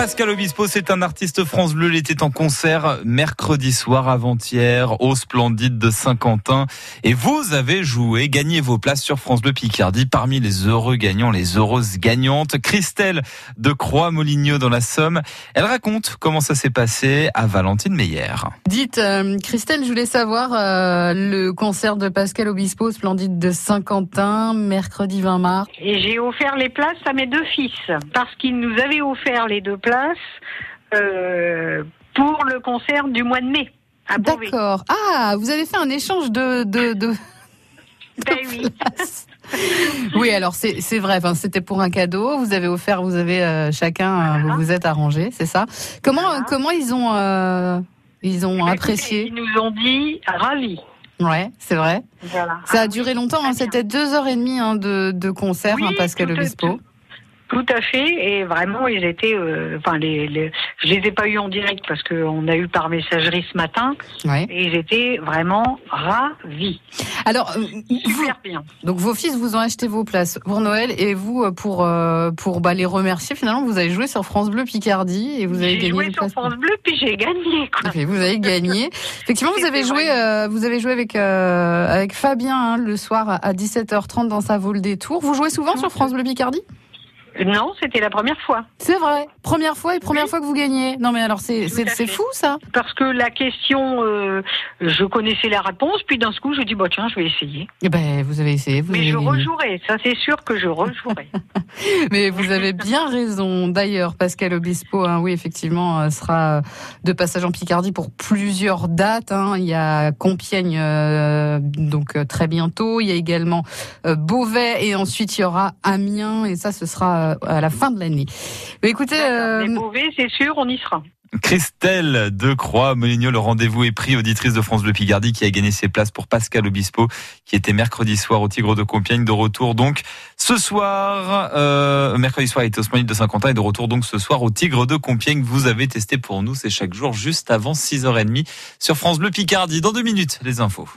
Pascal Obispo, c'est un artiste France Bleu. Il était en concert mercredi soir avant-hier au Splendide de Saint-Quentin. Et vous avez joué, gagné vos places sur France Bleu Picardie parmi les heureux gagnants, les heureuses gagnantes. Christelle de Croix-Moligno dans la Somme. Elle raconte comment ça s'est passé à Valentine Meyer. Dites, euh, Christelle, je voulais savoir euh, le concert de Pascal Obispo au Splendide de Saint-Quentin, mercredi 20 mars. Et j'ai offert les places à mes deux fils parce qu'ils nous avaient offert les deux places euh, pour le concert du mois de mai. à Beauvais. D'accord. Ah, vous avez fait un échange de... de, de... Ben oui. oui, alors c'est vrai. Enfin, c'était pour un cadeau. Vous avez offert, vous avez euh, chacun, euh, vous vous êtes arrangé, c'est ça. Comment Voilà. comment ils ont euh, ils ont Ben, apprécié Ils nous ont dit ravis. Ouais, c'est vrai. Voilà. Ça a Ah duré oui, longtemps. Hein, c'était deux heures et demie hein, de de concert, Oui, hein, Pascal Obispo. tout- Tout à fait, et vraiment ils étaient, euh, enfin les, les, je les ai pas eu en direct parce qu'on a eu par messagerie ce matin, Ouais. et ils étaient vraiment ravis, Alors, euh, vous- super bien. donc vos fils vous ont acheté vos places pour Noël et vous euh, pour euh, pour bah, les remercier. Finalement, vous avez joué sur France Bleu Picardie et vous avez J'ai gagné joué des sur. France Bleu puis j'ai gagné quoi. Vous avez gagné. Effectivement, vous avez joué, euh, vous avez joué avec avec Fabien hein, le soir à 17h30 dans sa vol des tours. Vous jouez souvent sur France Bleu Picardie? Non, c'était la première fois. C'est vrai. Première fois et première Oui. fois que vous gagnez. Non mais alors c'est fou ça. Parce que la question, euh, je connaissais la réponse, puis d'un coup, je dis, bah tiens, je vais essayer. Eh ben vous avez essayé, vous Mais avez je gagné. rejouerai, ça c'est sûr que je rejouerai. Mais vous avez bien raison. D'ailleurs, Pascal Obispo, hein, oui, effectivement, euh, sera de passage en Picardie pour plusieurs dates. hein. Il y a Compiègne, euh, donc très bientôt. Il y a également euh, Beauvais et ensuite il y aura Amiens et ça, ce sera à la fin de l'année. Mais écoutez, euh, Mais Beauvais, c'est sûr, on y sera. Christelle de Croix-Moligno, le rendez-vous est pris, auditrice de France Bleu Picardie, qui a gagné ses places pour Pascal Obispo, qui était mercredi soir au Tigre de Compiègne, de retour donc ce soir, euh, mercredi soir il était au Splendide de Saint-Quentin et de retour donc ce soir au Tigre de Compiègne. Vous avez testé pour nous, c'est chaque jour juste avant 6h30 sur France Bleu Picardie. Dans deux minutes, les infos.